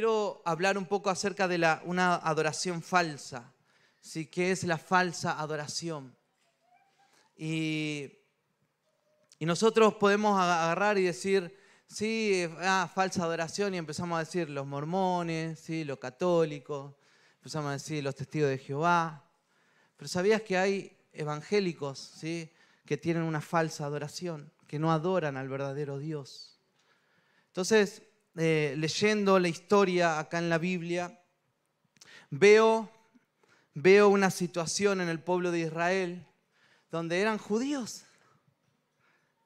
quiero hablar un poco acerca de una adoración falsa. ¿sí? ¿Qué es la falsa adoración? Y, y nosotros podemos agarrar y decir, sí, ah, falsa adoración, y empezamos a decir los mormones, ¿sí? los católicos, empezamos a decir los testigos de Jehová. Pero ¿sabías que hay evangélicos ¿sí? que tienen una falsa adoración, que no adoran al verdadero Dios? Entonces, eh, leyendo la historia acá en la Biblia, veo, veo una situación en el pueblo de Israel donde eran judíos,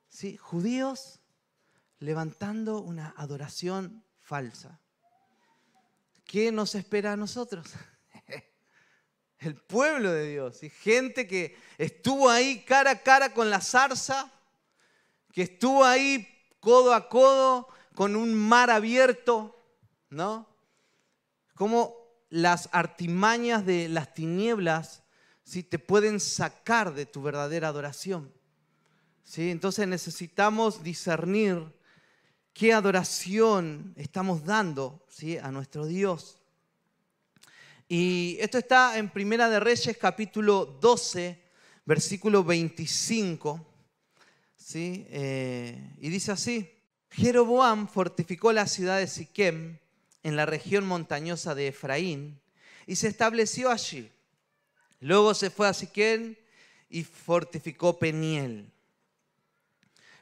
¿sí? judíos levantando una adoración falsa. ¿Qué nos espera a nosotros? El pueblo de Dios y gente que estuvo ahí cara a cara con la zarza, que estuvo ahí codo a codo con un mar abierto, ¿no? Como las artimañas de las tinieblas ¿sí? te pueden sacar de tu verdadera adoración. ¿sí? Entonces necesitamos discernir qué adoración estamos dando ¿sí? a nuestro Dios. Y esto está en Primera de Reyes capítulo 12, versículo 25. ¿sí? Eh, y dice así, Jeroboam fortificó la ciudad de Siquem en la región montañosa de Efraín y se estableció allí. Luego se fue a Siquem y fortificó Peniel.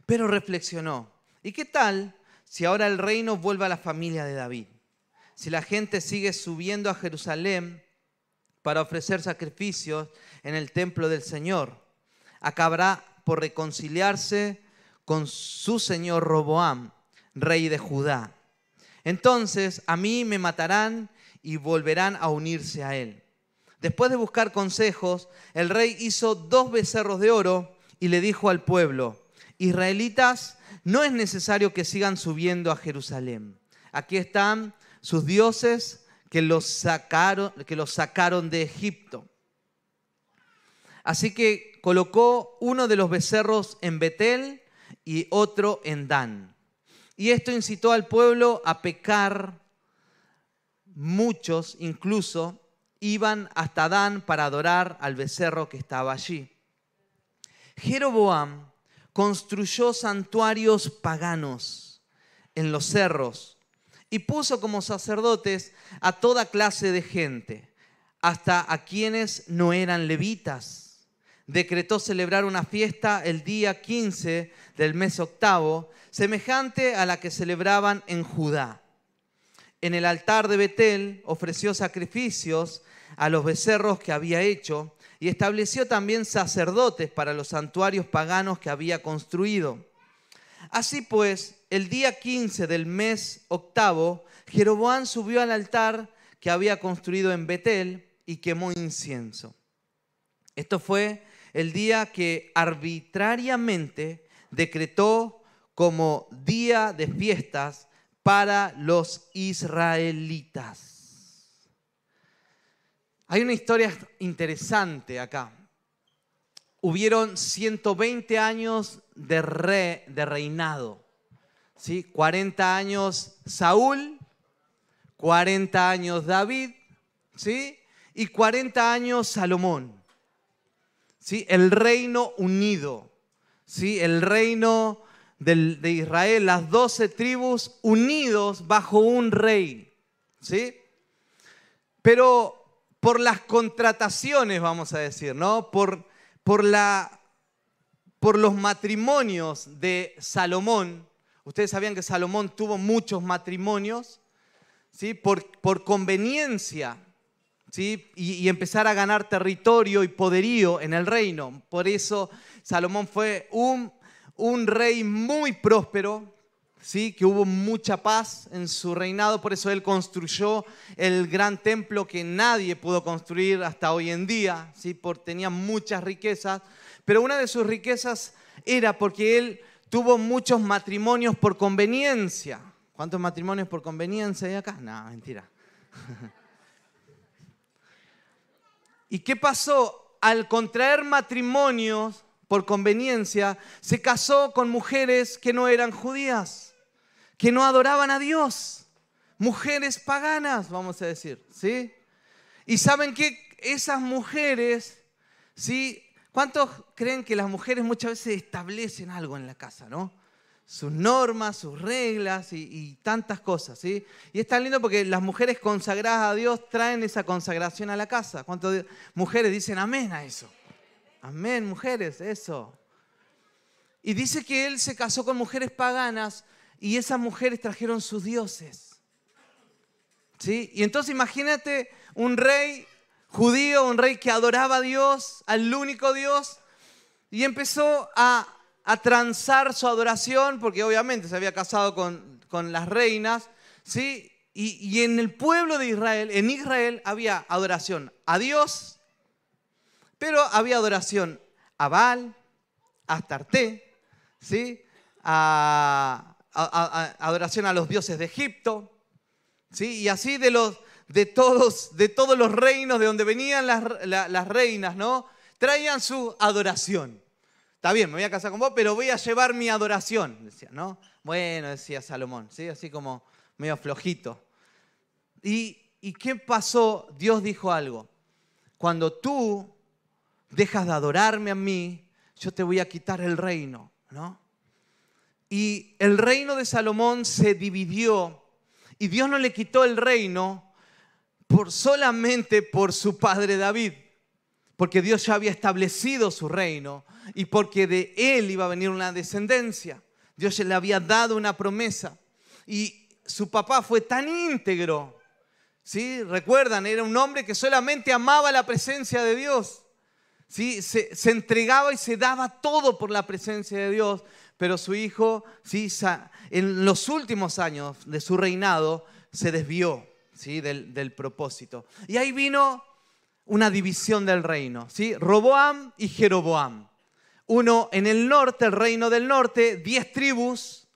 Pero reflexionó, ¿y qué tal si ahora el reino vuelve a la familia de David? Si la gente sigue subiendo a Jerusalén para ofrecer sacrificios en el templo del Señor, acabará por reconciliarse con su señor Roboam, rey de Judá. Entonces a mí me matarán y volverán a unirse a él. Después de buscar consejos, el rey hizo dos becerros de oro y le dijo al pueblo, Israelitas, no es necesario que sigan subiendo a Jerusalén. Aquí están sus dioses que los sacaron, que los sacaron de Egipto. Así que colocó uno de los becerros en Betel y otro en Dan. Y esto incitó al pueblo a pecar. Muchos incluso iban hasta Dan para adorar al becerro que estaba allí. Jeroboam construyó santuarios paganos en los cerros y puso como sacerdotes a toda clase de gente, hasta a quienes no eran levitas. Decretó celebrar una fiesta el día 15 del mes octavo, semejante a la que celebraban en Judá. En el altar de Betel ofreció sacrificios a los becerros que había hecho y estableció también sacerdotes para los santuarios paganos que había construido. Así pues, el día 15 del mes octavo, Jeroboam subió al altar que había construido en Betel y quemó incienso. Esto fue el día que arbitrariamente decretó como día de fiestas para los israelitas. Hay una historia interesante acá. Hubieron 120 años de, de reinado. ¿sí? 40 años Saúl, 40 años David ¿sí? y 40 años Salomón. ¿Sí? El reino unido, ¿sí? el reino de Israel, las 12 tribus unidos bajo un rey. ¿sí? Pero por las contrataciones, vamos a decir, ¿no? Por, por, la, por los matrimonios de Salomón. Ustedes sabían que Salomón tuvo muchos matrimonios, ¿sí? Por, por conveniencia, ¿sí? Y, empezar a ganar territorio y poderío en el reino. Por eso Salomón fue un, un rey muy próspero, ¿sí? que hubo mucha paz en su reinado, por eso él construyó el gran templo que nadie pudo construir hasta hoy en día, ¿sí? porque tenía muchas riquezas, pero una de sus riquezas era porque él tuvo muchos matrimonios por conveniencia. ¿Cuántos matrimonios por conveniencia hay acá? No, mentira. ¿Y qué pasó? Al contraer matrimonios por conveniencia, se casó con mujeres que no eran judías que no adoraban a Dios. mujeres paganas, vamos a decir, ¿sí? Y saben que esas mujeres, ¿sí? ¿Cuántos creen que las mujeres muchas veces establecen algo en la casa, no? Sus normas, sus reglas y, tantas cosas, ¿sí? Y es tan lindo porque las mujeres consagradas a Dios traen esa consagración a la casa. ¿Cuántas mujeres dicen amén a eso? Amén, mujeres, eso. Y dice que él se casó con mujeres paganas y esas mujeres trajeron sus dioses. ¿Sí? Y entonces imagínate un rey judío, un rey que adoraba a Dios, al único Dios, y empezó a, a transar su adoración, porque obviamente se había casado con, con las reinas, ¿sí? Y, y, en el pueblo de Israel, en Israel había adoración a Dios, pero había adoración a Baal, a Astarte, ¿sí? a, adoración a los dioses de Egipto, ¿sí? y así de, los, de, todos, de todos los reinos de donde venían las, las reinas, ¿no? traían su adoración. Está bien, me voy a casar con vos, pero voy a llevar mi adoración, decía, ¿no? Bueno, decía Salomón, ¿sí? Así como medio flojito. ¿Y, ¿Y qué pasó? Dios dijo algo. Cuando tú dejas de adorarme a mí, yo te voy a quitar el reino, ¿no? Y el reino de Salomón se dividió y Dios no le quitó el reino por solamente por su padre David, porque Dios ya había establecido su reino y porque de él iba a venir una descendencia. Dios le había dado una promesa y su papá fue tan íntegro. ¿Sí? Recuerdan, era un hombre que solamente amaba la presencia de Dios. ¿Sí? Se, entregaba y se daba todo por la presencia de Dios pero su hijo ¿sí? en los últimos años de su reinado se desvió ¿sí? del, del propósito. Y ahí vino una división del reino, ¿sí? Roboam y Jeroboam. Uno en el norte, el reino del norte, diez tribus,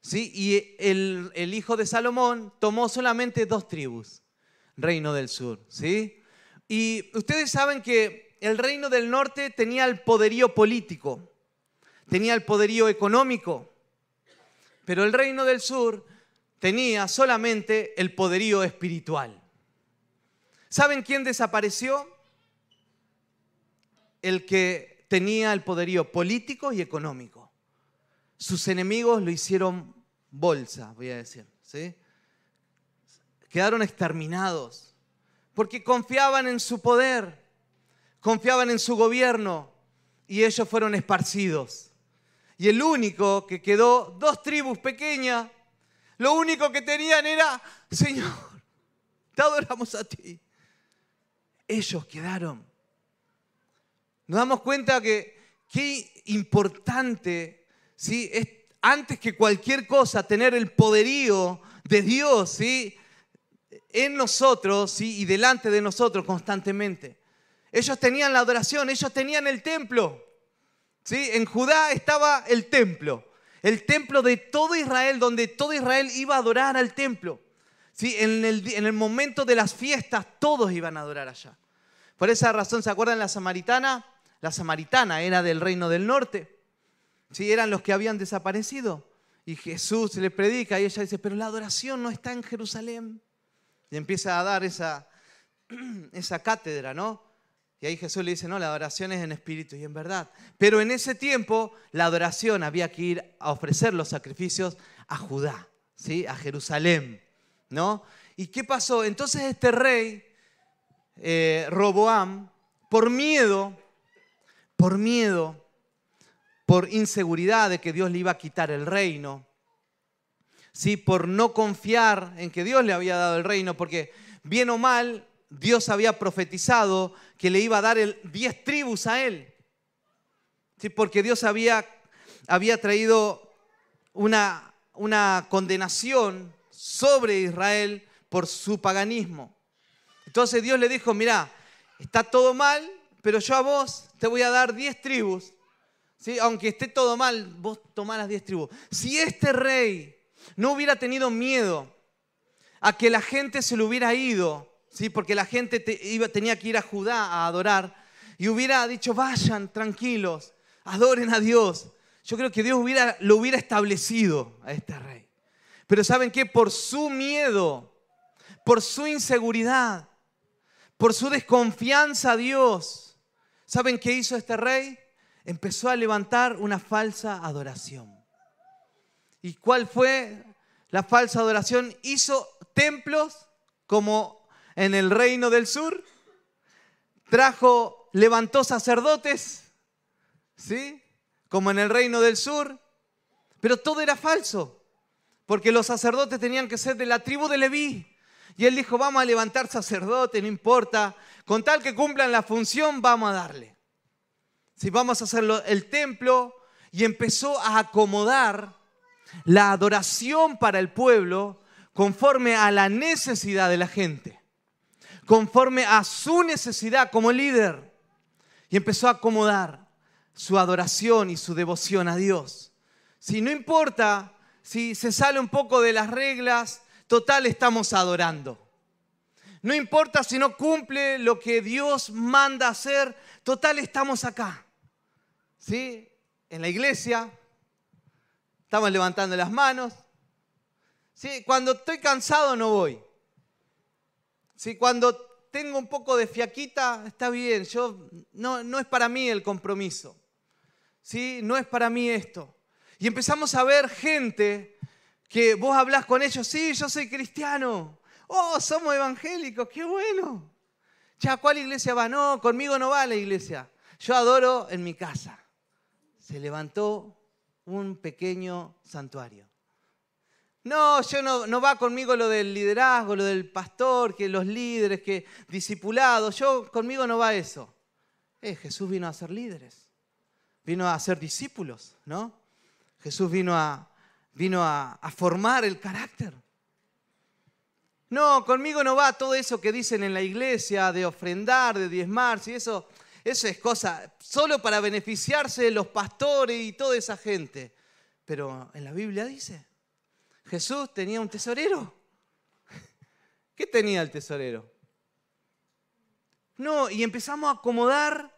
¿sí? y el, hijo de Salomón tomó solamente dos tribus, reino del sur. ¿sí? Y ustedes saben que el reino del norte tenía el poderío político tenía el poderío económico, pero el reino del sur tenía solamente el poderío espiritual. ¿Saben quién desapareció? El que tenía el poderío político y económico. Sus enemigos lo hicieron bolsa, voy a decir. ¿sí? Quedaron exterminados porque confiaban en su poder, confiaban en su gobierno y ellos fueron esparcidos. Y el único que quedó, dos tribus pequeñas, lo único que tenían era, Señor, te adoramos a ti. Ellos quedaron. Nos damos cuenta que qué importante, ¿sí? Es antes que cualquier cosa tener el poderío de Dios, ¿sí? En nosotros, ¿sí? Y delante de nosotros constantemente. Ellos tenían la adoración, ellos tenían el templo. En Judá estaba el templo, el templo de todo Israel, donde todo Israel iba a adorar al templo. ¿Sí? En, el, en el momento de las fiestas todos iban a adorar allá. Por esa razón, ¿se acuerdan la samaritana? La samaritana era del reino del norte. ¿Sí? Eran los que habían desaparecido. Y Jesús le predica y ella dice, pero la adoración no está en Jerusalén. Y empieza a dar esa, esa cátedra, ¿no? Y ahí Jesús le dice, no, la adoración es en espíritu y en verdad. Pero en ese tiempo la adoración había que ir a ofrecer los sacrificios a Judá, ¿sí? a Jerusalén. ¿no? ¿Y qué pasó? Entonces este rey, eh, Roboam, por miedo, por miedo, por inseguridad de que Dios le iba a quitar el reino, ¿sí? por no confiar en que Dios le había dado el reino, porque bien o mal Dios había profetizado que le iba a dar el diez tribus a él. ¿Sí? Porque Dios había, había traído una, una condenación sobre Israel por su paganismo. Entonces Dios le dijo, mira, está todo mal, pero yo a vos te voy a dar diez tribus. ¿Sí? Aunque esté todo mal, vos tomás las diez tribus. Si este rey no hubiera tenido miedo a que la gente se le hubiera ido, ¿sí? porque la gente tenía que ir a Judá a adorar y hubiera dicho, vayan tranquilos, adoren a Dios. Yo creo que Dios lo hubiera establecido a este rey. Pero ¿saben qué? Por su miedo, por su inseguridad, por su desconfianza a Dios, ¿saben qué hizo este rey? Empezó a levantar una falsa adoración. ¿Y cuál fue la falsa adoración? Hizo templos como en el reino del sur, trajo, levantó sacerdotes, ¿sí? Como en el reino del sur, pero todo era falso, porque los sacerdotes tenían que ser de la tribu de Leví. Y él dijo, vamos a levantar sacerdotes, no importa, con tal que cumplan la función, vamos a darle. Si vamos a hacer el templo, y empezó a acomodar la adoración para el pueblo conforme a la necesidad de la gente, conforme a su necesidad como líder. Y empezó a acomodar su adoración y su devoción a Dios. Si no importa si se sale un poco de las reglas, total estamos adorando. No importa si no cumple lo que Dios manda hacer, total estamos acá. ¿Sí? En la iglesia, estamos levantando las manos. ¿Sí? Cuando estoy cansado no voy. ¿Sí? Cuando tengo un poco de fiaquita, está bien, yo, no, no es para mí el compromiso. ¿Sí? No es para mí esto. Y empezamos a ver gente que vos hablas con ellos, sí, yo soy cristiano. Oh, somos evangélicos, qué bueno. Ya, ¿cuál iglesia va? No, conmigo no va la iglesia. Yo adoro en mi casa. Se levantó un pequeño santuario. No, yo no, no va conmigo lo del liderazgo, lo del pastor, que los líderes, que discipulados. Yo conmigo no va eso. Eh, Jesús vino a ser líderes, vino a ser discípulos, ¿no? Jesús vino a, vino a, formar el carácter. No, conmigo no va todo eso que dicen en la iglesia de ofrendar, de diezmar, si eso, eso es cosa solo para beneficiarse de los pastores y toda esa gente. Pero en la Biblia dice, Jesús tenía un tesorero. ¿Qué tenía el tesorero? No, y empezamos a acomodar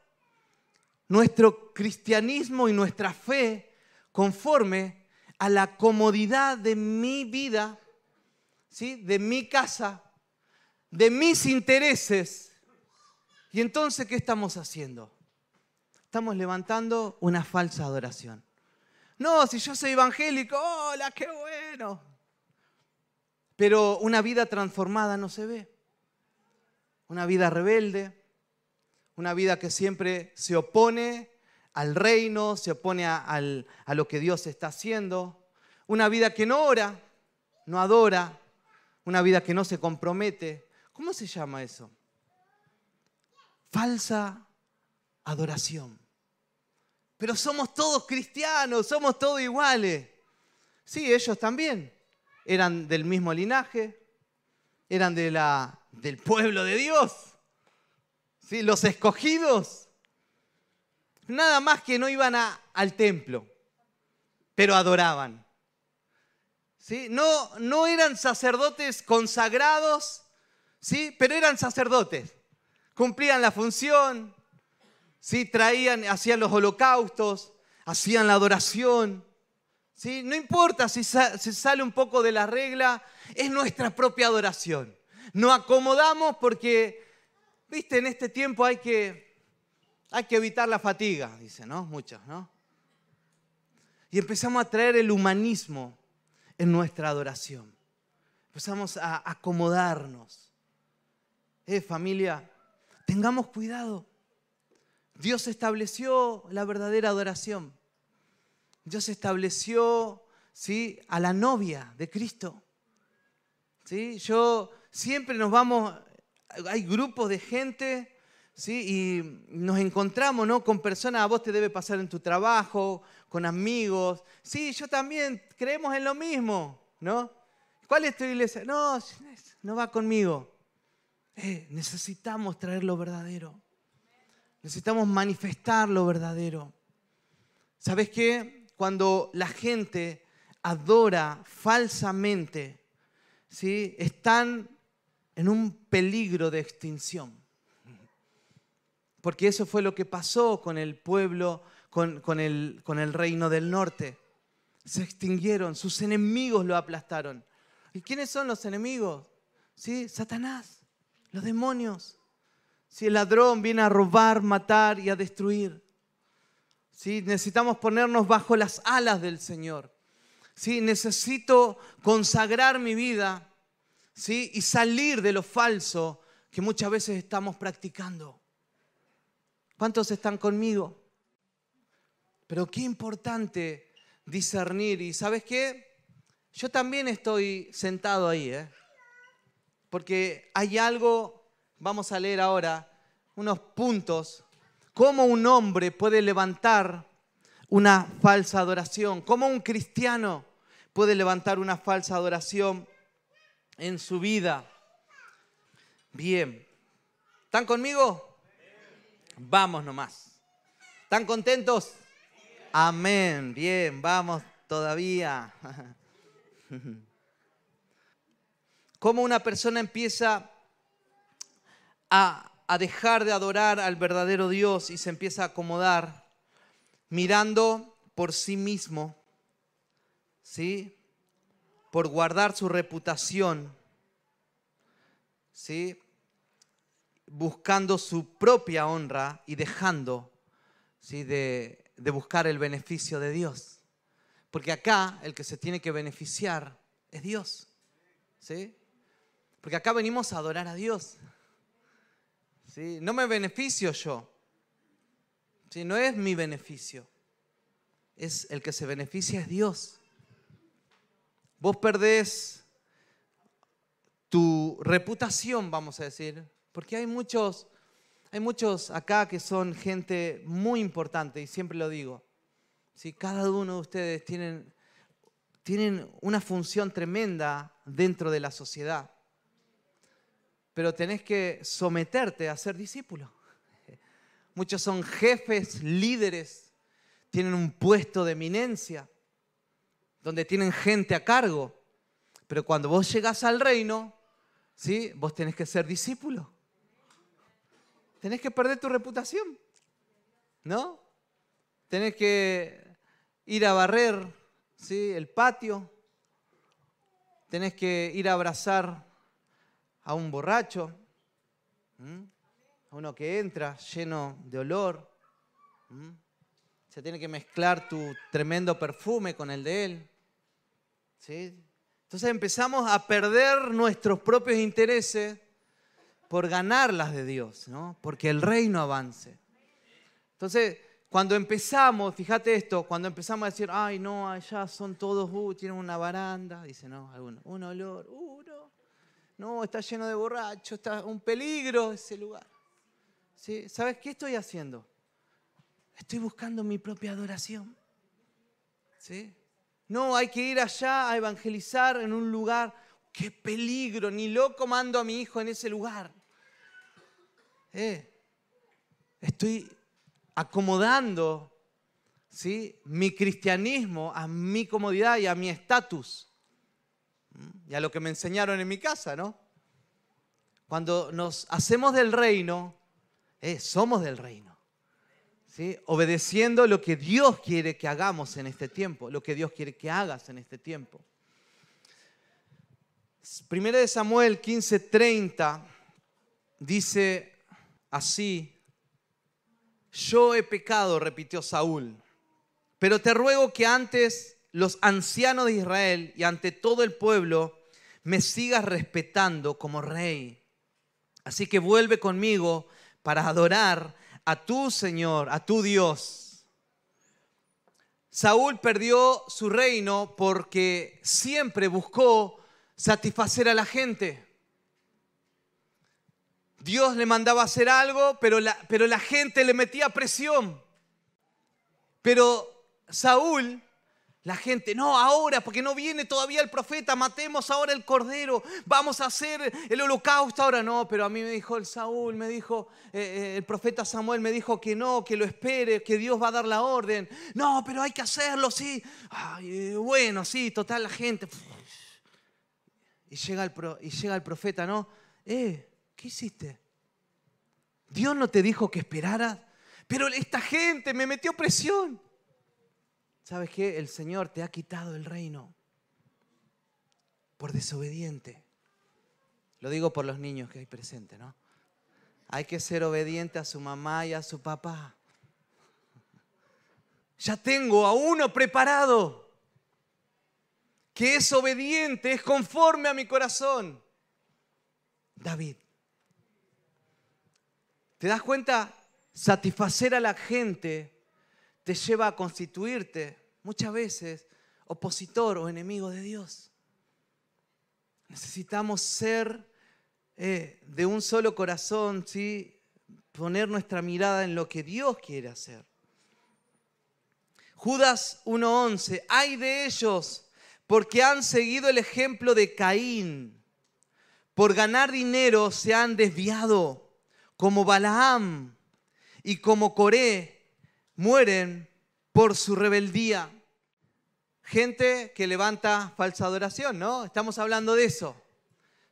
nuestro cristianismo y nuestra fe conforme a la comodidad de mi vida, ¿sí? de mi casa, de mis intereses. Y entonces, ¿qué estamos haciendo? Estamos levantando una falsa adoración. No, si yo soy evangélico, hola, qué bueno. Pero una vida transformada no se ve. Una vida rebelde, una vida que siempre se opone al reino, se opone a, lo que Dios está haciendo. Una vida que no ora, no adora, una vida que no se compromete. ¿Cómo se llama eso? Falsa adoración. Pero somos todos cristianos, somos todos iguales. Sí, ellos también. Eran del mismo linaje, eran del pueblo de Dios. ¿Sí? Los escogidos nada más que no iban al templo, pero adoraban. ¿Sí? No, no eran sacerdotes consagrados, ¿sí? pero eran sacerdotes. Cumplían la función, ¿sí? traían, hacían los holocaustos, hacían la adoración. ¿sí? No importa si, si sale un poco de la regla, es nuestra propia adoración. Nos acomodamos porque, viste, en este tiempo hay que hay que evitar la fatiga, dicen, ¿no? Muchos, ¿no? Y empezamos a traer el humanismo en nuestra adoración. Empezamos a acomodarnos. Eh, familia, tengamos cuidado. Dios estableció la verdadera adoración. Dios estableció, ¿sí? A la novia de Cristo. ¿Sí? Yo siempre nos vamos, hay grupos de gente ¿sí? Y nos encontramos ¿no? con personas, a vos te debe pasar en tu trabajo, con amigos. Sí, yo también, creemos en lo mismo, ¿no? ¿Cuál es tu iglesia? No, no va conmigo. Eh, necesitamos traer lo verdadero. Necesitamos manifestar lo verdadero. ¿Sabes qué? Cuando la gente adora falsamente, ¿sí? están en un peligro de extinción porque eso fue lo que pasó con el pueblo, con, el, reino del norte. se extinguieron, sus enemigos lo aplastaron. ¿Y quiénes son los enemigos? ¿Sí? Satanás, los demonios. Si el ladrón viene a robar, matar y a destruir. ¿Sí? Necesitamos ponernos bajo las alas del Señor. ¿Sí? Necesito consagrar mi vida ¿sí? y salir de lo falso que muchas veces estamos practicando. ¿Cuántos están conmigo? Pero qué importante discernir. ¿Y sabes qué? Yo también estoy sentado ahí, ¿eh? porque hay algo, vamos a leer ahora, unos puntos, cómo un hombre puede levantar una falsa adoración, cómo un cristiano puede levantar una falsa adoración en su vida. Bien, ¿están conmigo? Vamos nomás. ¿Están contentos? Amén. Bien, vamos todavía. ¿Cómo una persona empieza a, a, dejar de adorar al verdadero Dios y se empieza a acomodar mirando por sí mismo, ¿sí? Por guardar su reputación, ¿sí? Buscando su propia honra y dejando, ¿sí? De, buscar el beneficio de Dios. Porque acá el que se tiene que beneficiar es Dios. ¿Sí? Porque acá venimos a adorar a Dios. ¿Sí? No me beneficio yo. ¿Sí? No es mi beneficio. Es el que se beneficia es Dios. Vos perdés tu reputación, vamos a decir, porque hay muchos hay muchos acá que son gente muy importante y siempre lo digo. Cada uno de ustedes tienen, tienen una función tremenda dentro de la sociedad, pero tenés que someterte a ser discípulo. Muchos son jefes, líderes, tienen un puesto de eminencia, donde tienen gente a cargo, pero cuando vos llegás al reino, ¿sí? vos tenés que ser discípulo tenés que perder tu reputación, ¿no? Tenés que ir a barrer ¿sí? el patio, tenés que ir a abrazar a un borracho, a uno que entra lleno de olor. Se tiene que mezclar tu tremendo perfume con el de él. ¿sí? Entonces empezamos a perder nuestros propios intereses por ganar las de Dios, ¿no? Porque el reino avance. Entonces, cuando empezamos, fíjate esto, cuando empezamos a decir, ay, no, allá son todos, uh, tienen una baranda, dice, no, un olor, uh, no, no, está lleno de borrachos, está un peligro ese lugar. ¿Sí? ¿Sabes qué estoy haciendo? Estoy buscando mi propia adoración. ¿Sí? No, hay que ir allá a evangelizar en un lugar qué peligro, ni loco mando a mi hijo en ese lugar. Eh, estoy acomodando ¿sí? mi cristianismo a mi comodidad y a mi estatus. Y a lo que me enseñaron en mi casa, ¿no? Cuando nos hacemos del reino, eh, somos del reino. ¿sí? Obedeciendo lo que Dios quiere que hagamos en este tiempo, lo que Dios quiere que hagas en este tiempo. Primera de Samuel 15:30 dice así, yo he pecado, repitió Saúl, pero te ruego que antes los ancianos de Israel y ante todo el pueblo me sigas respetando como rey. Así que vuelve conmigo para adorar a tu Señor, a tu Dios. Saúl perdió su reino porque siempre buscó satisfacer a la gente. Dios le mandaba hacer algo, pero la, pero la gente le metía presión. Pero Saúl, la gente, no, ahora, porque no viene todavía el profeta, matemos ahora el cordero, vamos a hacer el holocausto ahora. No, pero a mí me dijo el Saúl, me dijo, eh, eh, el profeta Samuel me dijo que no, que lo espere, que Dios va a dar la orden. No, pero hay que hacerlo, sí. Ay, bueno, sí, total, la gente. Y llega el, y llega el profeta, ¿no? Eh, ¿qué hiciste? Dios no te dijo que esperaras, pero esta gente me metió presión. ¿sabes qué? El Señor te ha quitado el reino por desobediente. Lo digo por los niños que hay presentes, ¿no? Hay que ser obediente a su mamá y a su papá. Ya tengo a uno preparado que es obediente, es conforme a mi corazón. David. ¿Te das cuenta? Satisfacer a la gente te lleva a constituirte muchas veces opositor o enemigo de Dios. Necesitamos ser eh, de un solo corazón, ¿sí? poner nuestra mirada en lo que Dios quiere hacer. Judas 1.11, hay de ellos porque han seguido el ejemplo de Caín. Por ganar dinero se han desviado, como Balaam y como Coré mueren por su rebeldía. Gente que levanta falsa adoración, ¿no? Estamos hablando de eso.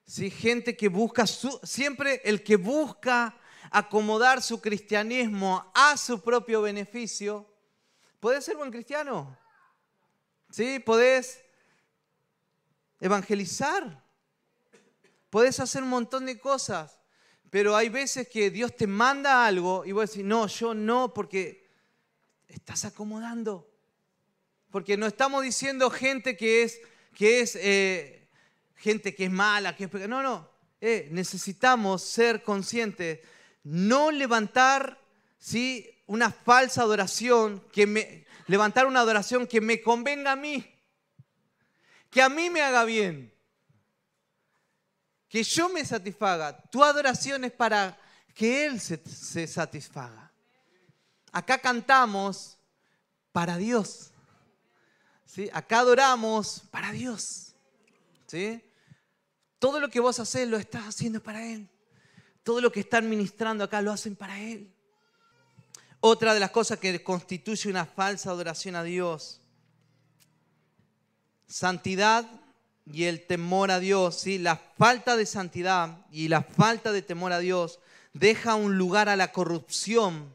¿Sí? Gente que busca, siempre el que busca acomodar su cristianismo a su propio beneficio, ¿puede ser buen cristiano? ¿Sí? ¿Podés evangelizar? ¿Podés hacer un montón de cosas? Pero hay veces que Dios te manda algo y vos decís, no, yo no, porque estás acomodando. Porque no estamos diciendo gente que es, que es eh, gente que es mala, que es No, no. Eh, necesitamos ser conscientes. No levantar ¿sí? una falsa adoración, que me, levantar una adoración que me convenga a mí, que a mí me haga bien, que yo me satisfaga. Tu adoración es para que Él se, satisfaga. Acá cantamos para Dios. Acá adoramos para Dios. ¿sí? Todo lo que vos haces lo estás haciendo para Él. Todo lo que están ministrando acá lo hacen para Él. Otra de las cosas que constituye una falsa adoración a Dios, santidad y el temor a Dios. ¿sí? La falta de santidad y la falta de temor a Dios deja un lugar a la corrupción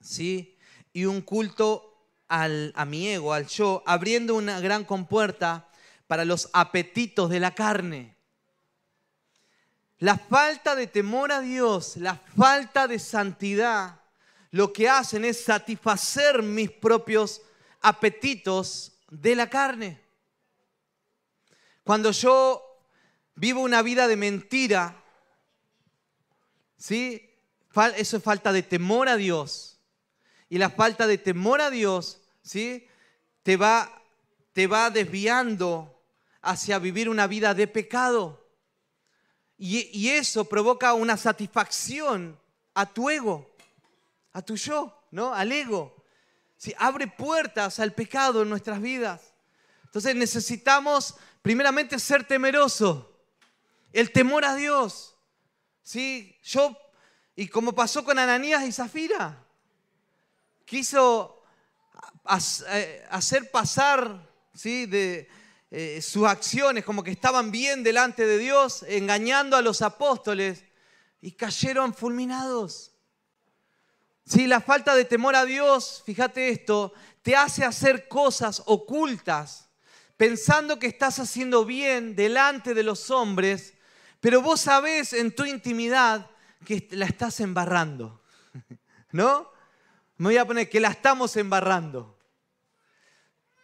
¿sí? y un culto a mi ego, al yo, abriendo una gran compuerta para los apetitos de la carne. La falta de temor a Dios, la falta de santidad, lo que hacen es satisfacer mis propios apetitos de la carne. Cuando yo vivo una vida de mentira, ¿sí? Eso es falta de temor a Dios. Y la falta de temor a Dios ¿sí? Te va, te va desviando hacia vivir una vida de pecado. Y, eso provoca una satisfacción a tu ego, a tu yo, ¿no? Al ego. ¿Sí? Abre puertas al pecado en nuestras vidas. Entonces necesitamos primeramente ser temerosos. El temor a Dios. ¿Sí? Yo, y como pasó con Ananías y Zafira, quiso eh, hacer pasar ¿sí? de, eh, sus acciones como que estaban bien delante de Dios, engañando a los apóstoles y cayeron fulminados. Sí, la falta de temor a Dios, fíjate esto, te hace hacer cosas ocultas, pensando que estás haciendo bien delante de los hombres, pero vos sabés en tu intimidad que la estás embarrando. ¿No? Me voy a poner que la estamos embarrando.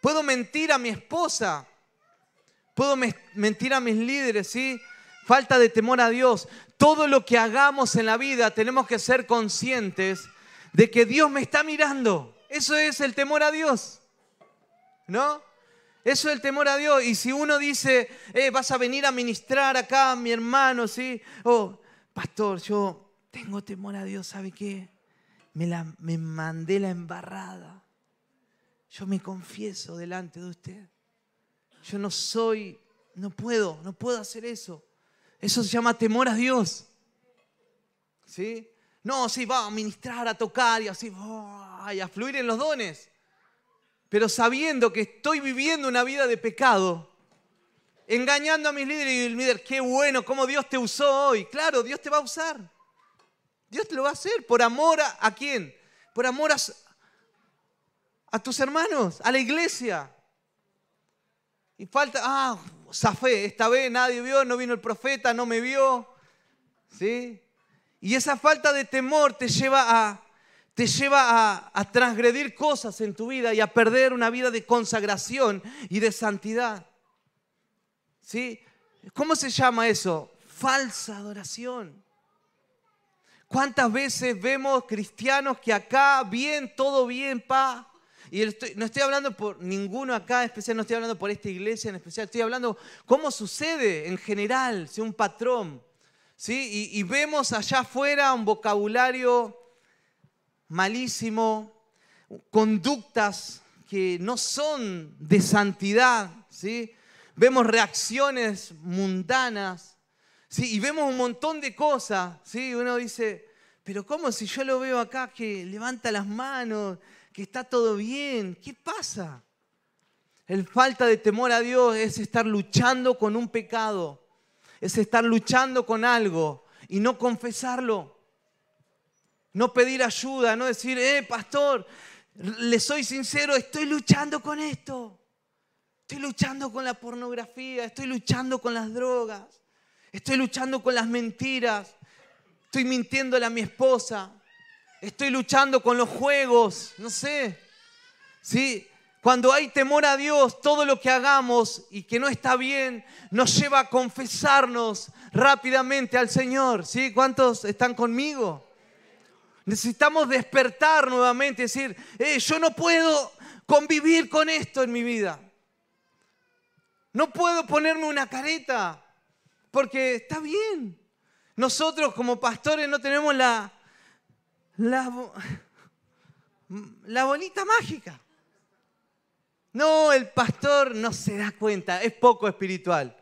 Puedo mentir a mi esposa. Puedo mentir a mis líderes, ¿sí? Falta de temor a Dios. Todo lo que hagamos en la vida tenemos que ser conscientes de que Dios me está mirando. Eso es el temor a Dios. ¿No? Eso es el temor a Dios. Y si uno dice, eh, vas a venir a ministrar acá, mi hermano, ¿sí? Oh, pastor, yo tengo temor a Dios, ¿sabe qué? Me, la, me mandé la embarrada. Yo me confieso delante de usted. Yo no soy, no puedo, no puedo hacer eso. Eso se llama temor a Dios. ¿Sí? No, sí, va a ministrar, a tocar y así, y a fluir en los dones. Pero sabiendo que estoy viviendo una vida de pecado, engañando a mis líderes y el qué bueno, cómo Dios te usó hoy. Claro, Dios te va a usar. Dios te lo va a hacer por amor a, a quién? Por amor a, a tus hermanos, a la iglesia. Y falta, ah, zafé, esta vez nadie vio, no vino el profeta, no me vio. ¿Sí? Y esa falta de temor te lleva a, te lleva a, transgredir cosas en tu vida y a perder una vida de consagración y de santidad. ¿Sí? ¿Cómo se llama eso? Falsa adoración. ¿Cuántas veces vemos cristianos que acá bien, todo bien, pa? Y no estoy hablando por ninguno acá en especial, no estoy hablando por esta iglesia en especial, estoy hablando cómo sucede en general, si un patrón. ¿sí? Y, y vemos allá afuera un vocabulario malísimo, conductas que no son de santidad, ¿sí? Vemos reacciones mundanas, ¿sí? Y vemos un montón de cosas, ¿sí? Uno dice, pero ¿cómo si yo lo veo acá que levanta las manos, que está todo bien? ¿Qué pasa? El falta de temor a Dios es estar luchando con un pecado, es estar luchando con algo y no confesarlo. No pedir ayuda, no decir, eh, pastor, le soy sincero, estoy luchando con esto. Estoy luchando con la pornografía, estoy luchando con las drogas, estoy luchando con las mentiras, estoy mintiéndole a mi esposa, estoy luchando con los juegos, no sé. ¿Sí? Cuando hay temor a Dios, todo lo que hagamos y que no está bien nos lleva a confesarnos rápidamente al Señor. ¿Sí? ¿Cuántos están conmigo? Necesitamos despertar nuevamente, decir, eh, yo no puedo convivir con esto en mi vida. No puedo ponerme una careta, porque está bien. Nosotros como pastores no tenemos la, la, la bolita mágica. No, el pastor no se da cuenta, es poco espiritual.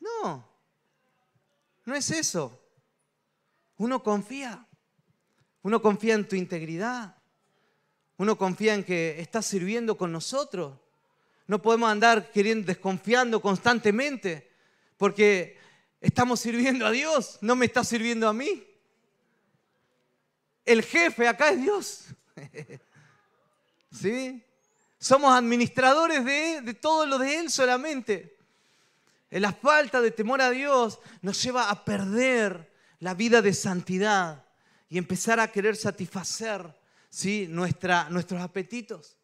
No, no es eso. Uno confía. Uno confía en tu integridad. Uno confía en que estás sirviendo con nosotros. No podemos andar queriendo, desconfiando constantemente porque estamos sirviendo a Dios, no me está sirviendo a mí. El jefe acá es Dios. ¿Sí? Somos administradores de, de todo lo de Él solamente. La falta de temor a Dios nos lleva a perder la vida de santidad y empezar a querer satisfacer ¿sí? Nuestros apetitos.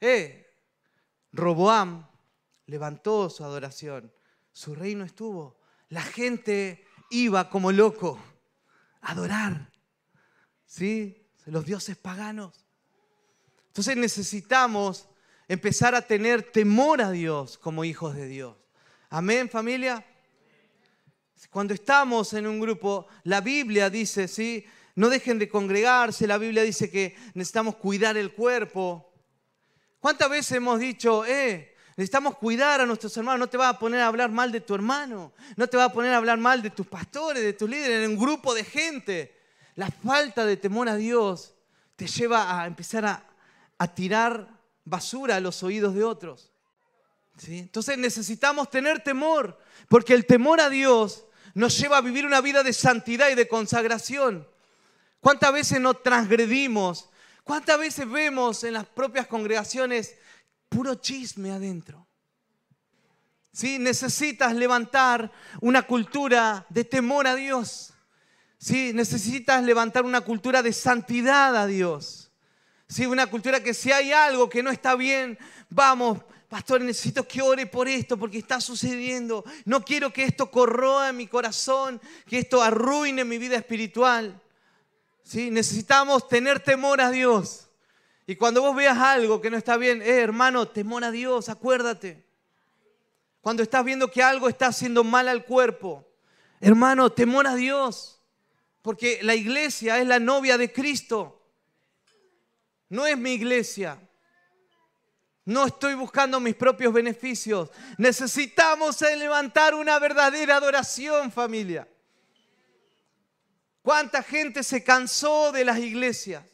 Eh, Roboam levantó su adoración, su reino estuvo, la gente iba como loco a adorar, ¿sí? Los dioses paganos. Entonces necesitamos empezar a tener temor a Dios como hijos de Dios. Amén, familia. Cuando estamos en un grupo, la Biblia dice, ¿sí? No dejen de congregarse, la Biblia dice que necesitamos cuidar el cuerpo. ¿Cuántas veces hemos dicho, eh, necesitamos cuidar a nuestros hermanos? No te vas a poner a hablar mal de tu hermano, no te vas a poner a hablar mal de tus pastores, de tus líderes, en un grupo de gente. La falta de temor a Dios te lleva a empezar a, tirar basura a los oídos de otros. ¿Sí? Entonces necesitamos tener temor, porque el temor a Dios nos lleva a vivir una vida de santidad y de consagración. ¿Cuántas veces nos transgredimos? ¿Cuántas veces vemos en las propias congregaciones puro chisme adentro? ¿Sí? Necesitas levantar una cultura de temor a Dios. ¿Sí? Necesitas levantar una cultura de santidad a Dios. ¿Sí? Una cultura que si hay algo que no está bien, vamos, pastor, necesito que ore por esto porque está sucediendo. No quiero que esto corroa mi corazón, que esto arruine mi vida espiritual. Necesitamos tener temor a Dios. Y cuando vos veas algo que no está bien, eh, hermano, temor a Dios, acuérdate. Cuando estás viendo que algo está haciendo mal al cuerpo, hermano, temor a Dios. Porque la iglesia es la novia de Cristo. No es mi iglesia. No estoy buscando mis propios beneficios. Necesitamos levantar una verdadera adoración, familia. ¿Cuánta gente se cansó de las iglesias?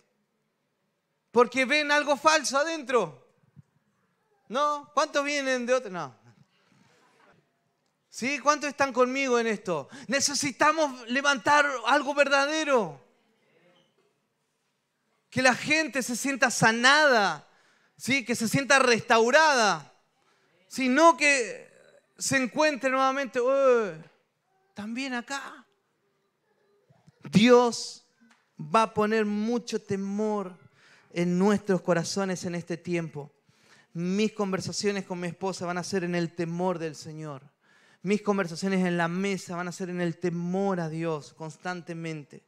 Porque ven algo falso adentro. ¿No? ¿Cuántos vienen de otro? No. ¿Sí? ¿Cuántos están conmigo en esto? Necesitamos levantar algo verdadero. Que la gente se sienta sanada ¿sí? que se sienta restaurada, sino que se encuentre nuevamente, también acá. Dios va a poner mucho temor en nuestros corazones en este tiempo. Mis conversaciones con mi esposa van a ser en el temor del Señor. Mis conversaciones en la mesa van a ser en el temor a Dios constantemente.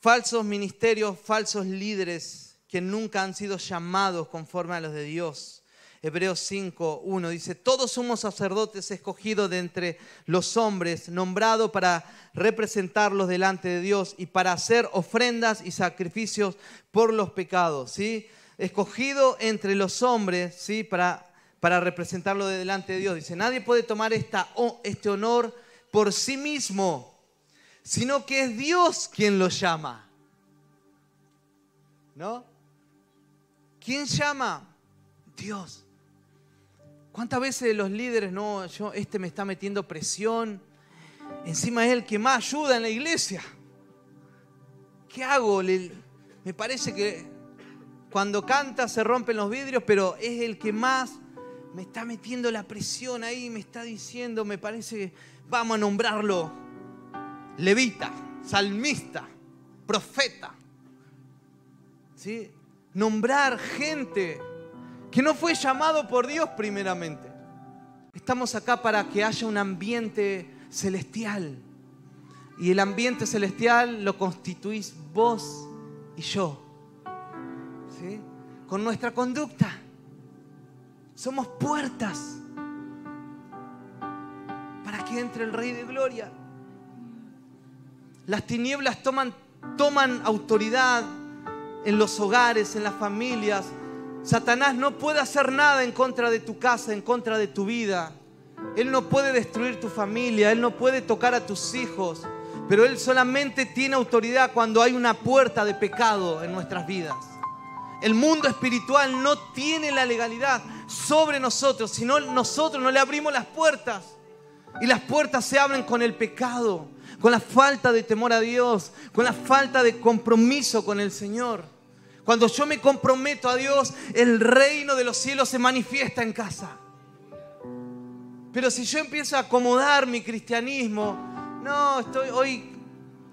Falsos ministerios, falsos líderes que nunca han sido llamados conforme a los de Dios Hebreos 5, 1 dice, todos somos sacerdotes escogidos de entre los hombres, nombrados para representarlos delante de Dios y para hacer ofrendas y sacrificios por los pecados, ¿sí? Escogido entre los hombres, ¿sí? Para, para representarlo delante de Dios. Dice, nadie puede tomar esta, este honor por sí mismo, sino que es Dios quien lo llama. ¿No? ¿Quién llama? Dios. ¿Cuántas veces los líderes, no, yo, este me está metiendo presión? Encima es el que más ayuda en la iglesia. ¿Qué hago? me parece que cuando canta se rompen los vidrios, pero es el que más me está metiendo la presión ahí, me está diciendo, me parece que vamos a nombrarlo levita, salmista, profeta. ¿Sí? Nombrar gente que no fue llamado por Dios primeramente. Estamos acá para que haya un ambiente celestial. Y el ambiente celestial lo constituís vos y yo. ¿Sí? Con nuestra conducta. Somos puertas para que entre el Rey de Gloria. Las tinieblas toman, toman autoridad en los hogares, en las familias, Satanás no puede hacer nada en contra de tu casa, en contra de tu vida. Él no puede destruir tu familia, Él no puede tocar a tus hijos, pero Él solamente tiene autoridad cuando hay una puerta de pecado en nuestras vidas. El mundo espiritual no tiene la legalidad sobre nosotros, sino nosotros no le abrimos las puertas. Y las puertas se abren con el pecado, con la falta de temor a Dios, con la falta de compromiso con el Señor. Cuando yo me comprometo a Dios, el reino de los cielos se manifiesta en casa. Pero si yo empiezo a acomodar mi cristianismo, no, estoy hoy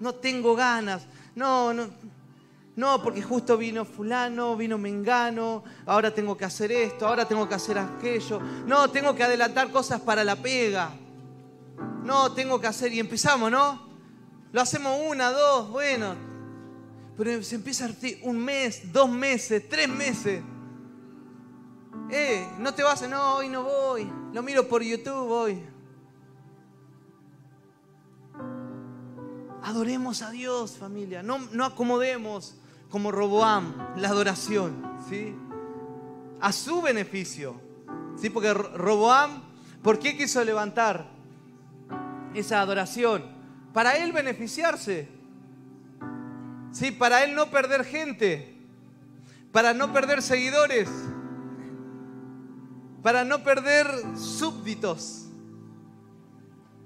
no tengo ganas. No, no, no, porque justo vino fulano, vino mengano, ahora tengo que hacer esto, ahora tengo que hacer aquello. No, tengo que adelantar cosas para la pega. No, tengo que hacer y empezamos, ¿no? Lo hacemos una, dos, bueno, pero se empieza a un mes, dos meses, tres meses. Eh, no te vas, no, hoy no voy. Lo miro por YouTube hoy. Adoremos a Dios, familia. No, no acomodemos como Roboam la adoración, ¿sí? A su beneficio. ¿Sí? Porque Roboam, ¿por qué quiso levantar esa adoración? Para él beneficiarse. Sí, para él no perder gente, para no perder seguidores, para no perder súbditos,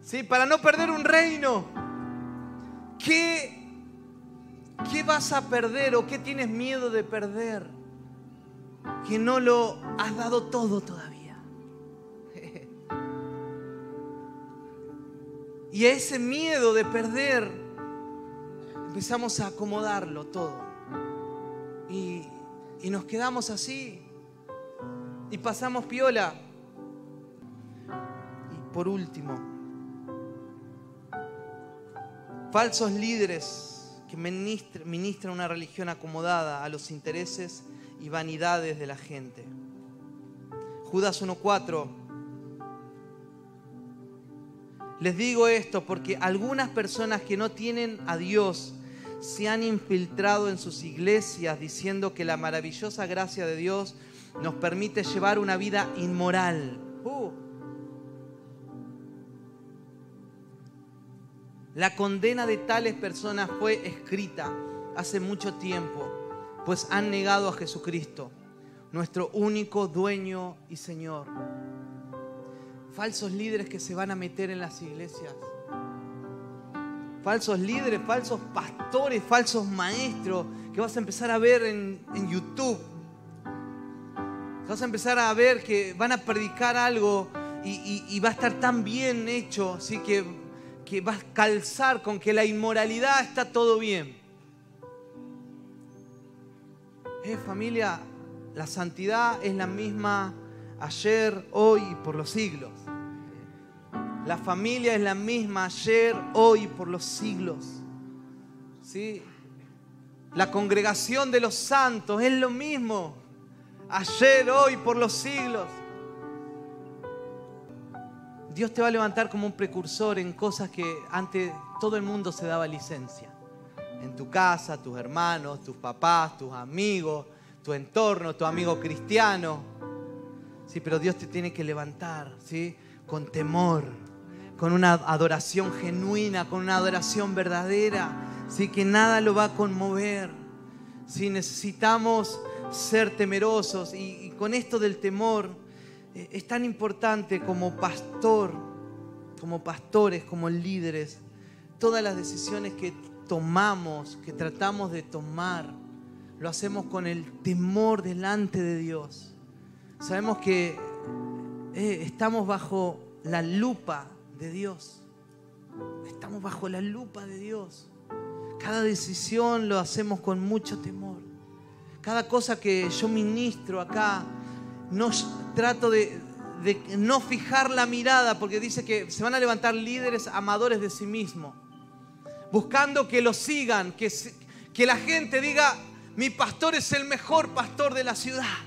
sí, para no perder un reino. ¿Qué, ¿Qué vas a perder o qué tienes miedo de perder? Que no lo has dado todo todavía. Y ese miedo de perder empezamos a acomodarlo todo. Y, nos quedamos así. Y pasamos piola. Y por último, falsos líderes que ministran una religión acomodada a los intereses y vanidades de la gente. Judas 1.4 les digo esto porque algunas personas que no tienen a Dios se han infiltrado en sus iglesias diciendo que la maravillosa gracia de Dios nos permite llevar una vida inmoral. Uh. La condena de tales personas fue escrita hace mucho tiempo, pues han negado a Jesucristo, nuestro único dueño y Señor. Falsos líderes que se van a meter en las iglesias falsos líderes, falsos pastores, falsos maestros que vas a empezar a ver en, YouTube. Vas a empezar a ver que van a predicar algo y, va a estar tan bien hecho, así que, que vas a calzar con que la inmoralidad está todo bien. Eh, familia, la santidad es la misma ayer, hoy y por los siglos. La familia es la misma ayer, hoy por los siglos. ¿Sí? La congregación de los santos es lo mismo ayer, hoy, por los siglos. Dios te va a levantar como un precursor en cosas que antes todo el mundo se daba licencia. En tu casa, tus hermanos, tus papás, tus amigos, tu entorno, tu amigo cristiano. Sí, pero Dios te tiene que levantar, ¿sí? Con temor, con una adoración genuina, con una adoración verdadera, ¿sí? Que nada lo va a conmover. ¿sí? Necesitamos ser temerosos y, y con esto del temor eh, es tan importante como pastor, como pastores, como líderes, todas las decisiones que tomamos, que tratamos de tomar, lo hacemos con el temor delante de Dios. Sabemos que eh, estamos bajo la lupa de Dios. Estamos bajo la lupa de Dios. Cada decisión lo hacemos con mucho temor. Cada cosa que yo ministro acá, no trato de, no fijar la mirada, porque dice que se van a levantar líderes amadores de sí mismos, buscando que lo sigan, que, que la gente diga, mi pastor es el mejor pastor de la ciudad.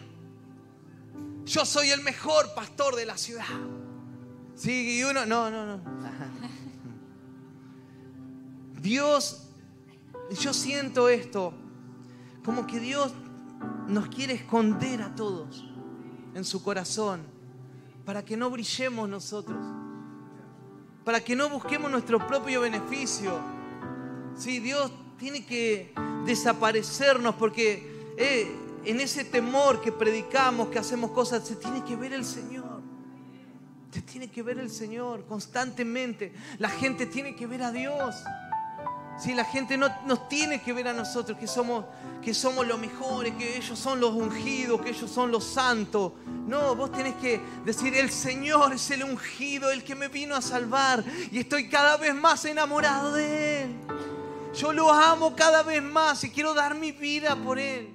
Yo soy el mejor pastor de la ciudad. Sí, y uno, no, no, no. Dios, yo siento esto, como que Dios nos quiere esconder a todos en su corazón para que no brillemos nosotros, para que no busquemos nuestro propio beneficio. Sí, Dios tiene que desaparecernos porque eh, en ese temor que predicamos, que hacemos cosas, se tiene que ver el Señor. Tiene que ver el Señor constantemente. La gente tiene que ver a Dios. Si la gente no nos tiene que ver a nosotros, que somos, que somos los mejores, que ellos son los ungidos, que ellos son los santos. No, vos tenés que decir, el Señor es el ungido, el que me vino a salvar. Y estoy cada vez más enamorado de Él. Yo lo amo cada vez más y quiero dar mi vida por Él.